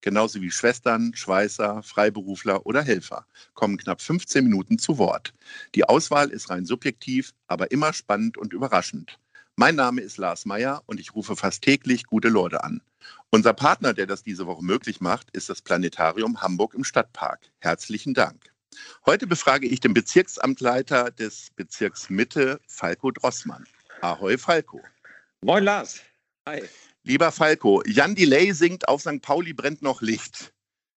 genauso wie Schwestern, Schweißer, Freiberufler oder Helfer, kommen knapp 15 Minuten zu Wort. Die Auswahl ist rein subjektiv, aber immer spannend und überraschend. Mein Name ist Lars Meyer und ich rufe fast täglich gute Leute an. Unser Partner, der das diese Woche möglich macht, ist das Planetarium Hamburg im Stadtpark. Herzlichen Dank. Heute befrage ich den Bezirksamtleiter des Bezirks Mitte, Falco Drossmann. Ahoi, Falco. Moin, Lars. Hi. Lieber Falco, Jan Delay singt auf St. Pauli brennt noch Licht.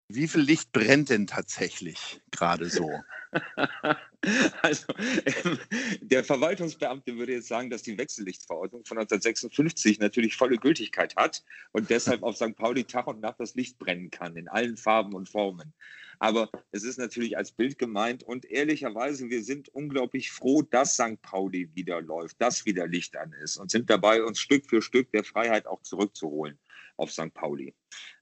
Wie viel Licht brennt denn tatsächlich gerade so? Also, ähm, der Verwaltungsbeamte würde jetzt sagen, dass die Wechsellichtverordnung von 1956 natürlich volle Gültigkeit hat und deshalb auf St. Pauli Tag und Nacht das Licht brennen kann, in allen Farben und Formen. Aber es ist natürlich als Bild gemeint und ehrlicherweise, wir sind unglaublich froh, dass St. Pauli wieder läuft, dass wieder Licht an ist und sind dabei, uns Stück für Stück der Freiheit auch zurückzuholen auf St. Pauli.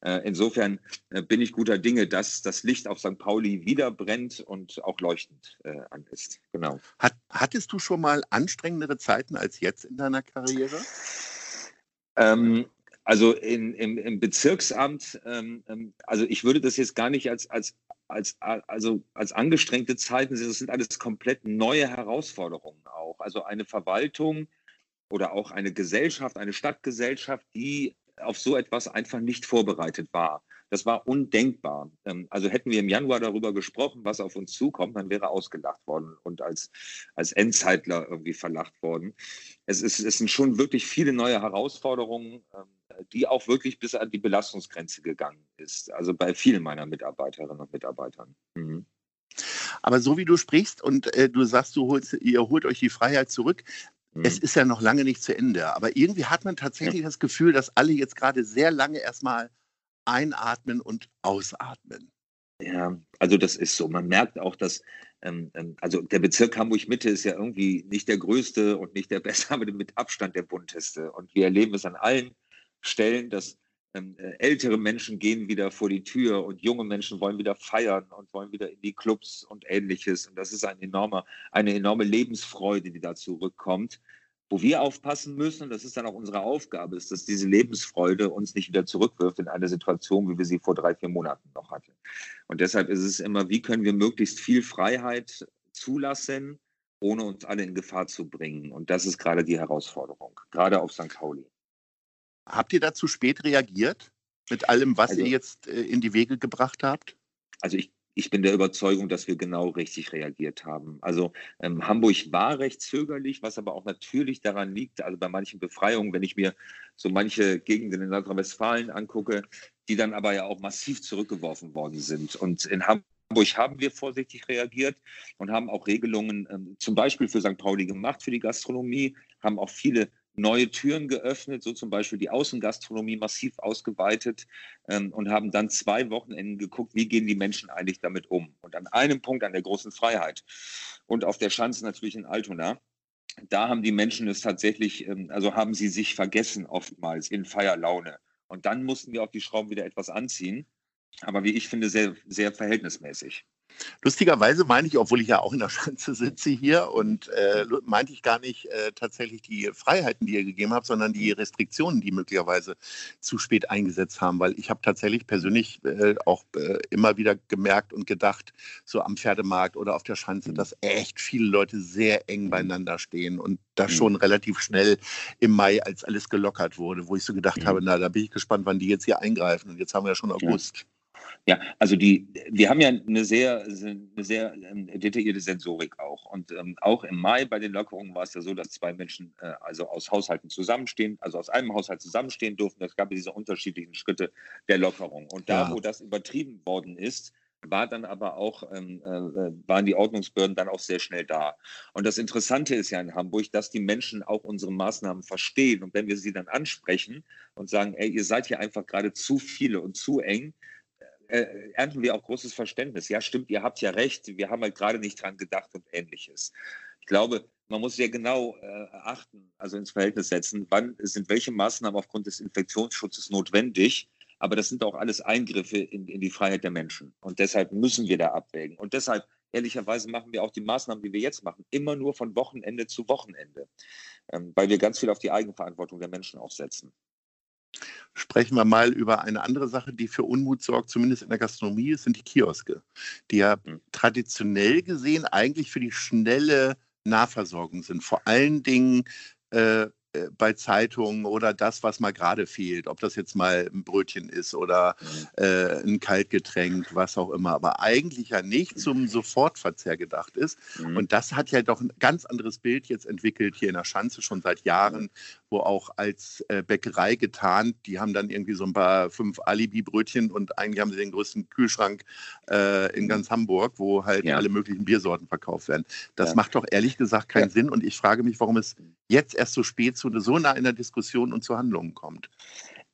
Äh, insofern äh, bin ich guter Dinge, dass das Licht auf St. Pauli wieder brennt und auch leuchtend äh, an ist. Genau. Hat, hattest du schon mal anstrengendere Zeiten als jetzt in deiner Karriere? Ähm, also in, im, im Bezirksamt, ähm, ähm also ich würde das jetzt gar nicht als, als, als, also als angestrengte Zeiten sehen, das sind alles komplett neue Herausforderungen auch. Also eine Verwaltung oder auch eine Gesellschaft, eine Stadtgesellschaft, die auf so etwas einfach nicht vorbereitet war. Das war undenkbar. Ähm, also hätten wir im Januar darüber gesprochen, was auf uns zukommt, dann wäre ausgelacht worden und als, als Endzeitler irgendwie verlacht worden. Es, ist, es sind schon wirklich viele neue Herausforderungen, ähm, die auch wirklich bis an die Belastungsgrenze gegangen ist. Also bei vielen meiner Mitarbeiterinnen und Mitarbeitern. Mhm. Aber so wie du sprichst und äh, du sagst, du holst, ihr holt euch die Freiheit zurück, es mhm. ist ja noch lange nicht zu Ende, aber irgendwie hat man tatsächlich das Gefühl, dass alle jetzt gerade sehr lange erstmal einatmen und ausatmen. Ja, also das ist so. Man merkt auch, dass ähm, ähm also der Bezirk Hamburg-Mitte ist ja irgendwie nicht der größte und nicht der beste, aber mit Abstand der bunteste. Und wir erleben es an allen Stellen, dass ältere Menschen gehen wieder vor die Tür und junge Menschen wollen wieder feiern und wollen wieder in die Clubs und ähnliches. Und das ist ein enormer, eine enorme Lebensfreude, die da zurückkommt. Wo wir aufpassen müssen, das ist dann auch unsere Aufgabe, ist, dass diese Lebensfreude uns nicht wieder zurückwirft in eine Situation, wie wir sie vor drei, vier Monaten noch hatten. Und deshalb ist es immer, wie können wir möglichst viel Freiheit zulassen, ohne uns alle in Gefahr zu bringen. Und das ist gerade die Herausforderung, gerade auf St. Pauli. Habt ihr da zu spät reagiert mit allem, was also, ihr jetzt äh, in die Wege gebracht habt? Also ich, ich bin der Überzeugung, dass wir genau richtig reagiert haben. Also ähm, Hamburg war recht zögerlich, was aber auch natürlich daran liegt, also bei manchen Befreiungen, wenn ich mir so manche Gegenden in Nordrhein-Westfalen angucke, die dann aber ja auch massiv zurückgeworfen worden sind. Und in Hamburg Hamburg haben wir vorsichtig reagiert und haben auch Regelungen ähm, zum Beispiel für St. Pauli gemacht, für die Gastronomie, haben auch viele neue Türen geöffnet, so zum Beispiel die Außengastronomie massiv ausgeweitet ähm, und haben dann zwei Wochenenden geguckt, wie gehen die Menschen eigentlich damit um. Und an einem Punkt, an der großen Freiheit und auf der Schanze natürlich in Altona, da haben die Menschen es tatsächlich, ähm, also haben sie sich vergessen oftmals in Feierlaune. Und dann mussten wir auch die Schrauben wieder etwas anziehen. Aber wie ich finde, sehr, sehr verhältnismäßig. Lustigerweise meine ich, obwohl ich ja auch in der Schanze sitze hier und äh, meinte ich gar nicht äh, tatsächlich die Freiheiten, die ihr gegeben habt, sondern die Restriktionen, die möglicherweise zu spät eingesetzt haben, weil ich habe tatsächlich persönlich äh, auch äh, immer wieder gemerkt und gedacht, so am Pferdemarkt oder auf der Schanze, dass echt viele Leute sehr eng beieinander stehen und das mhm. schon relativ schnell im Mai, als alles gelockert wurde, wo ich so gedacht mhm. habe, na, da bin ich gespannt, wann die jetzt hier eingreifen und jetzt haben wir ja schon August. Ja. Ja, also die, wir haben ja eine sehr, eine sehr ähm, detaillierte Sensorik auch. Und ähm, auch im Mai bei den Lockerungen war es ja so, dass zwei Menschen äh, also aus Haushalten zusammenstehen, also aus einem Haushalt zusammenstehen durften. Es gab diese unterschiedlichen Schritte der Lockerung. Und da, ja. wo das übertrieben worden ist, war dann aber auch, ähm, äh, äh, waren die Ordnungsbehörden dann auch sehr schnell da. Und das Interessante ist ja in Hamburg, dass die Menschen auch unsere Maßnahmen verstehen. Und wenn wir sie dann ansprechen und sagen, ey, ihr seid hier einfach gerade zu viele und zu eng, äh, ernten wir auch großes Verständnis. Ja, stimmt, ihr habt ja recht. Wir haben halt gerade nicht dran gedacht und ähnliches. Ich glaube, man muss sehr genau äh, achten, also ins Verhältnis setzen, wann sind welche Maßnahmen aufgrund des Infektionsschutzes notwendig. Aber das sind auch alles Eingriffe in, in die Freiheit der Menschen. Und deshalb müssen wir da abwägen. Und deshalb, ehrlicherweise, machen wir auch die Maßnahmen, die wir jetzt machen, immer nur von Wochenende zu Wochenende, ähm, weil wir ganz viel auf die Eigenverantwortung der Menschen auch setzen. Sprechen wir mal über eine andere Sache, die für Unmut sorgt, zumindest in der Gastronomie, das sind die Kioske, die ja hm. traditionell gesehen eigentlich für die schnelle Nahversorgung sind. Vor allen Dingen äh, bei Zeitungen oder das, was mal gerade fehlt, ob das jetzt mal ein Brötchen ist oder mhm. äh, ein Kaltgetränk, was auch immer, aber eigentlich ja nicht zum Sofortverzehr gedacht ist. Mhm. Und das hat ja doch ein ganz anderes Bild jetzt entwickelt hier in der Schanze schon seit Jahren, wo auch als äh, Bäckerei getarnt, die haben dann irgendwie so ein paar fünf Alibi-Brötchen und eigentlich haben sie den größten Kühlschrank äh, in mhm. ganz Hamburg, wo halt ja. alle möglichen Biersorten verkauft werden. Das ja. macht doch ehrlich gesagt keinen ja. Sinn und ich frage mich, warum es jetzt erst so spät zu so nah in der Diskussion und zu Handlungen kommt.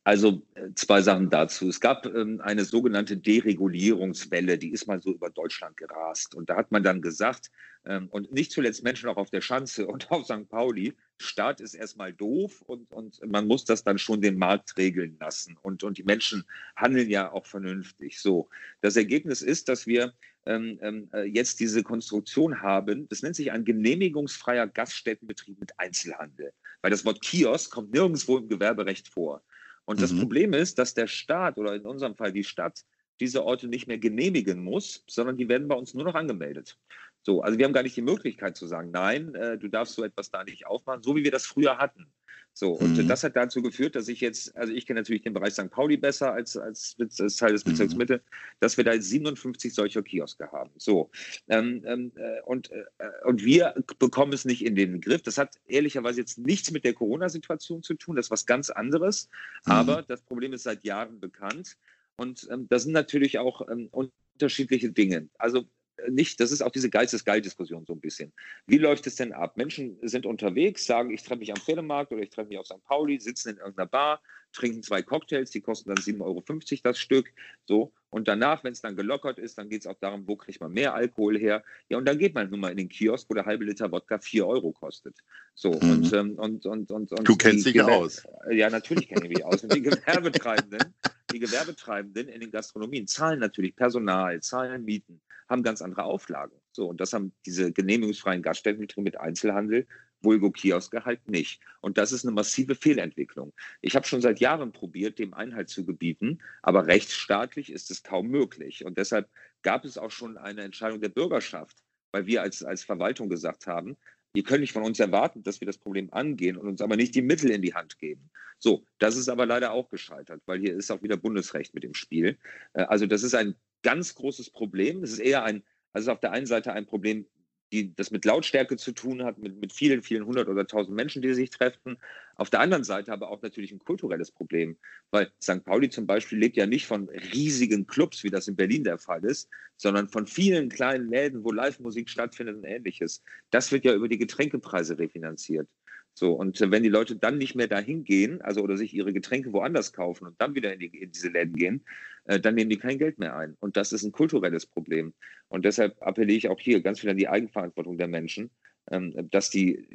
Also äh, zwei Sachen dazu. Es gab ähm, eine sogenannte Deregulierungswelle, die ist mal so über Deutschland gerast. Und da hat man dann gesagt, ähm, und nicht zuletzt Menschen auch auf der Schanze und auf St. Pauli, Staat ist erstmal doof und, und man muss das dann schon den Markt regeln lassen. Und, und die Menschen handeln ja auch vernünftig. So, das Ergebnis ist, dass wir ähm, ähm, äh, jetzt diese Konstruktion haben, das nennt sich ein genehmigungsfreier Gaststättenbetrieb mit Einzelhandel. Weil das Wort Kiosk kommt nirgendwo im Gewerberecht vor. Und mhm. das Problem ist, dass der Staat oder in unserem Fall die Stadt diese Orte nicht mehr genehmigen muss, sondern die werden bei uns nur noch angemeldet. So, also wir haben gar nicht die Möglichkeit zu sagen, nein, äh, du darfst so etwas da nicht aufmachen, so wie wir das früher hatten. So, und mhm. das hat dazu geführt, dass ich jetzt, also ich kenne natürlich den Bereich St. Pauli besser als, als, als Teil des Bezirks mhm. Mitte, dass wir da 57 solcher Kioske haben. So, ähm, ähm, äh, und, äh, und wir bekommen es nicht in den Griff. Das hat ehrlicherweise jetzt nichts mit der Corona-Situation zu tun, das ist was ganz anderes. Mhm. Aber das Problem ist seit Jahren bekannt. Und ähm, das sind natürlich auch ähm, unterschiedliche Dinge. Also nicht, das ist auch diese Geistesgeil-Diskussion so ein bisschen. Wie läuft es denn ab? Menschen sind unterwegs, sagen, ich treffe mich am Pferdemarkt oder ich treffe mich auf St. Pauli, sitzen in irgendeiner Bar, trinken zwei Cocktails, die kosten dann 7,50 Euro das Stück. So. Und danach, wenn es dann gelockert ist, dann geht es auch darum, wo kriegt man mehr Alkohol her. Ja, und dann geht man nun mal in den Kiosk, wo der halbe Liter Wodka 4 Euro kostet. So, mhm. und, ähm, und, und, und, und, Du kennst dich Gewer aus. Ja, natürlich kenne ich mich aus. Und die Gewerbetreibenden, die Gewerbetreibenden in den Gastronomien zahlen natürlich Personal, zahlen Mieten haben ganz andere Auflagen. So, und das haben diese genehmigungsfreien Gaststätten mit Einzelhandel, Vulgo Kioske halt nicht. Und das ist eine massive Fehlentwicklung. Ich habe schon seit Jahren probiert, dem Einhalt zu gebieten, aber rechtsstaatlich ist es kaum möglich. Und deshalb gab es auch schon eine Entscheidung der Bürgerschaft, weil wir als, als Verwaltung gesagt haben, ihr könnt nicht von uns erwarten, dass wir das Problem angehen und uns aber nicht die Mittel in die Hand geben. So, das ist aber leider auch gescheitert, weil hier ist auch wieder Bundesrecht mit im Spiel. Äh, also das ist ein ganz großes Problem. Es ist eher ein, also auf der einen Seite ein Problem, die das mit Lautstärke zu tun hat, mit, mit vielen, vielen hundert oder tausend Menschen, die sich treffen. Auf der anderen Seite aber auch natürlich ein kulturelles Problem, weil St. Pauli zum Beispiel lebt ja nicht von riesigen Clubs, wie das in Berlin der Fall ist, sondern von vielen kleinen Läden, wo Live-Musik stattfindet und ähnliches. Das wird ja über die Getränkepreise refinanziert. So, und äh, wenn die Leute dann nicht mehr dahin gehen, also oder sich ihre Getränke woanders kaufen und dann wieder in, die, in diese Läden gehen, äh, dann nehmen die kein Geld mehr ein. Und das ist ein kulturelles Problem. Und deshalb appelliere ich auch hier ganz viel an die Eigenverantwortung der Menschen, ähm, dass die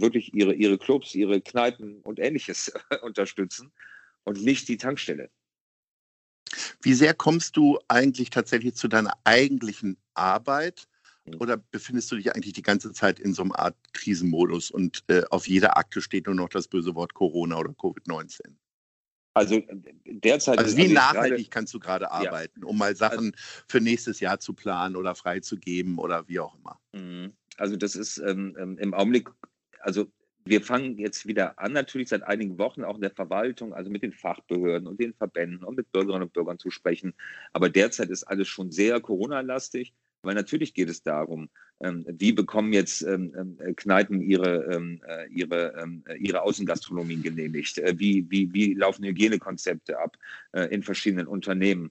wirklich ihre, ihre Clubs, ihre Kneipen und ähnliches unterstützen und nicht die Tankstelle. Wie sehr kommst du eigentlich tatsächlich zu deiner eigentlichen Arbeit? Mhm. Oder befindest du dich eigentlich die ganze Zeit in so einer Art Krisenmodus und äh, auf jeder Akte steht nur noch das böse Wort Corona oder Covid-19? Also äh, derzeit. Also wie also nachhaltig grade, kannst du gerade arbeiten, ja. um mal Sachen also, für nächstes Jahr zu planen oder freizugeben oder wie auch immer? Mhm. Also das ist ähm, ähm, im Augenblick, also wir fangen jetzt wieder an, natürlich seit einigen Wochen auch in der Verwaltung, also mit den Fachbehörden und den Verbänden und mit Bürgerinnen und Bürgern zu sprechen. Aber derzeit ist alles schon sehr Corona-lastig. Weil natürlich geht es darum, ähm, wie bekommen jetzt ähm, ähm Kneipen ihre, äh, ihre, äh, ihre Außengastronomien genehmigt? Äh, wie, wie, wie laufen Hygienekonzepte ab äh, in verschiedenen Unternehmen?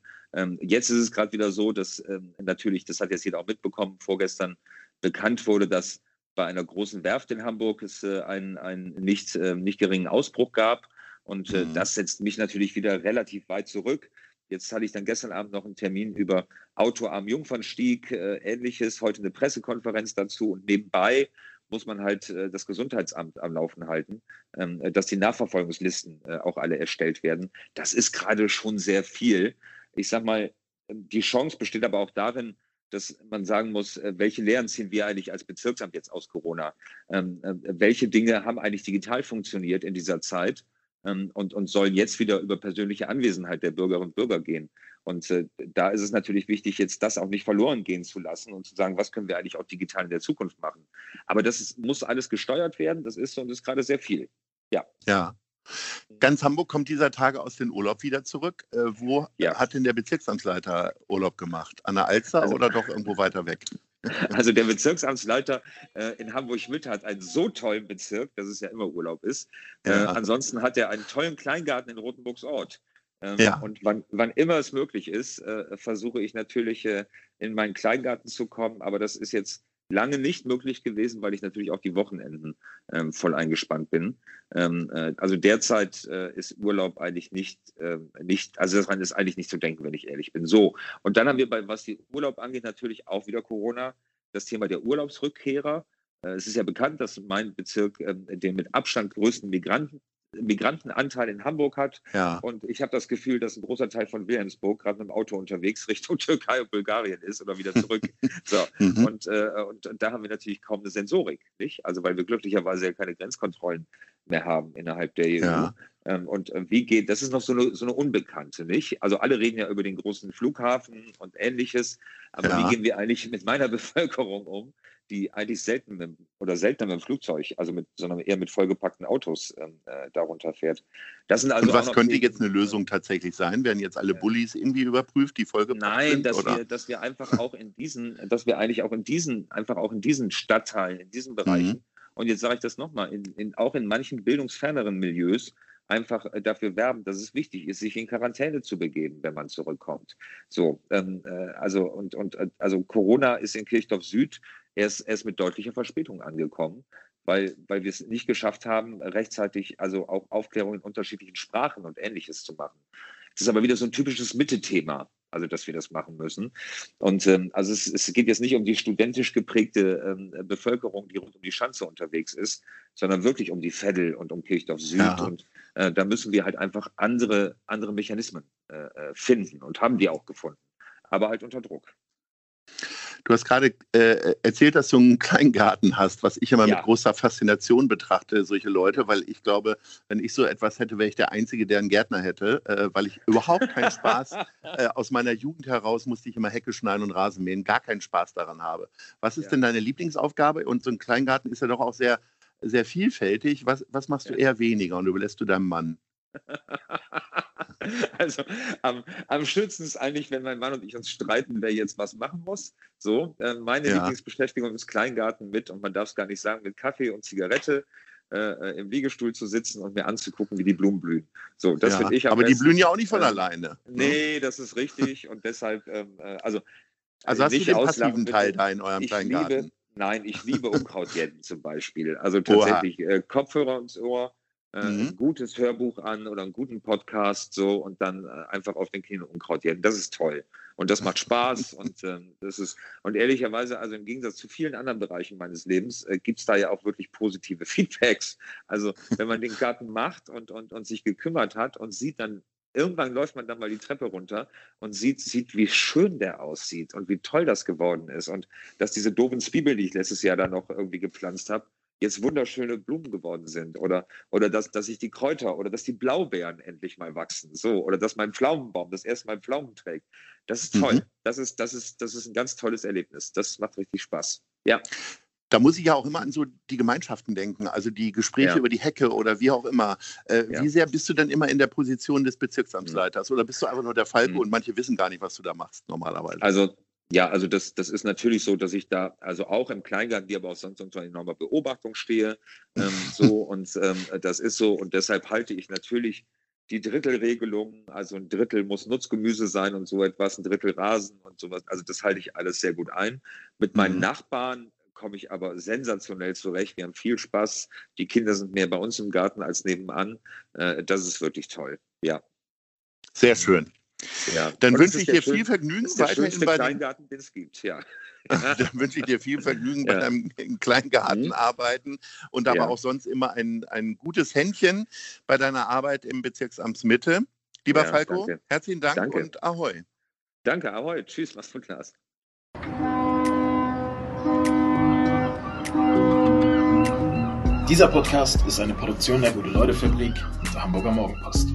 Jetzt ist es gerade wieder so, dass natürlich, das hat jetzt jeder auch mitbekommen, vorgestern bekannt wurde, dass bei einer großen Werft in Hamburg es äh, einen, einen nicht, nicht geringen Ausbruch gab. Und äh, mhm. das setzt mich natürlich wieder relativ weit zurück Jetzt hatte ich dann gestern Abend noch einen Termin über Auto am Jungfernstieg, äh, ähnliches, heute eine Pressekonferenz dazu und nebenbei muss man halt äh, das Gesundheitsamt am Laufen halten, ähm, dass die Nachverfolgungslisten äh, auch alle erstellt werden. Das ist gerade schon sehr viel. Ich sag mal, die Chance besteht aber auch darin, dass man sagen muss, äh, welche Lehren ziehen wir eigentlich als Bezirksamt jetzt aus Corona? Ähm, äh, welche Dinge haben eigentlich digital funktioniert in dieser Zeit? Ähm, und, und sollen jetzt wieder über persönliche Anwesenheit der Bürgerinnen und Bürger gehen. Und äh, da ist es natürlich wichtig, jetzt das auch nicht verloren gehen zu lassen und zu sagen, was können wir eigentlich auch digital in der Zukunft machen. Aber das ist, muss alles gesteuert werden, das ist und ist gerade sehr viel. Ja. Ja. Ganz Hamburg kommt dieser Tage aus dem Urlaub wieder zurück. Äh, wo ja. hat denn der Bezirksamtsleiter Urlaub gemacht? An der Alster also, oder doch irgendwo weiter weg? Also der Bezirksamtsleiter äh, in Hamburg-Mitte hat einen so tollen Bezirk, dass es ja immer Urlaub ist. Äh, ja. ansonsten hat er einen tollen Kleingarten in Rotenburgs Ort. Ähm, ja. Und wann, wann, immer es möglich ist, äh, versuche ich natürlich äh, in meinen Kleingarten zu kommen. Aber das ist jetzt lange nicht möglich gewesen, weil ich natürlich auch die Wochenenden ähm, voll eingespannt bin. Ähm, äh, also derzeit äh, ist Urlaub eigentlich nicht, äh, nicht, also daran ist eigentlich nicht zu denken, wenn ich ehrlich bin. So. Und dann haben wir bei, was die Urlaub angeht, natürlich auch wieder Corona, das Thema der Urlaubsrückkehrer. Äh, es ist ja bekannt, dass mein Bezirk ähm, den mit Abstand größten Migranten, Migrantenanteil in Hamburg hat. Ja. Und ich habe das Gefühl, dass ein großer Teil von Wilhelmsburg gerade mit dem Auto unterwegs Richtung Türkei und Bulgarien ist oder wieder zurück. so. Mhm. und, äh, und da haben wir natürlich kaum eine Sensorik, nicht? Also weil wir glücklicherweise ja keine Grenzkontrollen mehr haben innerhalb der EU. Ja. Ähm, und äh, wie geht, das ist noch so eine, so eine Unbekannte, nicht? Also alle reden ja über den großen Flughafen und ähnliches, aber ja. wie gehen wir eigentlich mit meiner Bevölkerung um? Die eigentlich selten mit, oder seltener mit dem Flugzeug, also mit, sondern eher mit vollgepackten Autos ähm, äh, darunter fährt. Das sind also Und was könnte jetzt eine Lösung tatsächlich sein? Werden jetzt alle Bullis irgendwie überprüft, die vollgepackt Nein, sind? Nein, dass wir, dass wir einfach auch in diesen, dass wir eigentlich auch in diesen, einfach auch in diesen Stadtteilen, in diesen Bereichen, mhm. und jetzt sage ich das nochmal, in, in, auch in manchen bildungsferneren Milieus, einfach äh, dafür werben, dass es wichtig ist, sich in Quarantäne zu begeben, wenn man zurückkommt. So, ähm, äh, also und und äh, also Corona ist in Kirchdorf Süd erst, erst mit deutlicher Verspätung angekommen, weil, weil wir es nicht geschafft haben, rechtzeitig also auch Aufklärung in unterschiedlichen Sprachen und ähnliches zu machen. Das ist aber wieder so ein typisches Mitte-Thema, also dass wir das machen müssen. Und ähm, also es, es, geht jetzt nicht um die studentisch geprägte ähm, Bevölkerung, die rund um die Schanze unterwegs ist, sondern wirklich um die Veddel und um Kirchdorf Süd. Ja. Und äh, da müssen wir halt einfach andere, andere Mechanismen äh, äh finden und haben die auch gefunden, aber halt unter Druck. Du hast gerade äh, erzählt, dass du einen Kleingarten hast, was ich immer ja. mit großer Faszination betrachte, solche Leute, weil ich glaube, wenn ich so etwas hätte, wäre ich der Einzige, der einen Gärtner hätte, äh, weil ich überhaupt keinen Spaß, äh, aus meiner Jugend heraus musste ich immer Hecke schneiden und Rasen mähen, gar keinen Spaß daran habe. Was ist ja. denn deine Lieblingsaufgabe? Und so ein Kleingarten ist ja doch auch sehr, sehr vielfältig. Was, was machst du eher weniger und überlässt du deinem Mann? Also am, am schönsten ist eigentlich, wenn mein Mann und ich uns streiten, wer jetzt was machen muss. So, äh, meine ja. Lieblingsbeschäftigung ist Kleingarten mit, und man darf es gar nicht sagen, mit Kaffee und Zigarette. Äh, im Liegestuhl zu sitzen und mir anzugucken, wie die Blumen blühen. So, das ja, finde ich Aber besten. die blühen ja auch nicht von äh, alleine. Ne? Nee, das ist richtig. und deshalb, ähm, äh, also. Also hast du den passiven Teil da in eurem Kleingarten? Liebe, nein, ich liebe Unkrautjäten zum Beispiel. Also tatsächlich äh, Kopfhörer ins Ohr, äh, mhm. ein gutes Hörbuch an oder einen guten Podcast so und dann äh, einfach auf den Knien Unkraut jäten. Das ist toll. Und das macht Spaß und ähm, das ist, und ehrlicherweise, also im Gegensatz zu vielen anderen Bereichen meines Lebens, äh, gibt es da ja auch wirklich positive Feedbacks. Also wenn man den Garten macht und, und, und sich gekümmert hat und sieht dann, irgendwann läuft man dann mal die Treppe runter und sieht, sieht, wie schön der aussieht und wie toll das geworden ist. Und dass diese doofen Zwiebeln, die ich letztes Jahr dann noch irgendwie gepflanzt habe, jetzt wunderschöne Blumen geworden sind oder, oder dass, dass ich die Kräuter oder dass die Blaubeeren endlich mal wachsen, so, oder dass mein Pflaumenbaum das erste Mal Pflaumen trägt. Das ist toll. Mhm. Das, ist, das, ist, das ist ein ganz tolles Erlebnis. Das macht richtig Spaß. Ja. Da muss ich ja auch immer an so die Gemeinschaften denken, also die Gespräche ja. über die Hecke oder wie auch immer. Äh, ja. Wie sehr bist du denn immer in der Position des Bezirksamtsleiters mhm. oder bist du einfach nur der Falke mhm. und manche wissen gar nicht, was du da machst normalerweise? Also ja, also das, das ist natürlich so, dass ich da also auch im Kleingarten, die aber auch sonst unter enormer Beobachtung stehe. Ähm, so und ähm, das ist so und deshalb halte ich natürlich die Drittelregelung, also ein Drittel muss Nutzgemüse sein und so etwas, ein Drittel Rasen und sowas. Also das halte ich alles sehr gut ein. Mit meinen mhm. Nachbarn komme ich aber sensationell zurecht. Wir haben viel Spaß. Die Kinder sind mehr bei uns im Garten als nebenan. Äh, das ist wirklich toll. Ja. Sehr schön. Ja. Dann wünsche ich dir schön, viel Vergnügen weiterhin bei Kleingarten, den es gibt, ja. Dann wünsche ich dir viel Vergnügen ja. bei deinem Kleingarten mhm. arbeiten und aber ja. auch sonst immer ein, ein gutes Händchen bei deiner Arbeit im Bezirksamt Mitte. Lieber ja, Falco, danke. herzlichen Dank danke. und Ahoi. Danke, Ahoi. Tschüss, mach's gut, Klaas. Dieser Podcast ist eine Produktion der Gute-Leute-Fabrik und der Hamburger Morgenpost.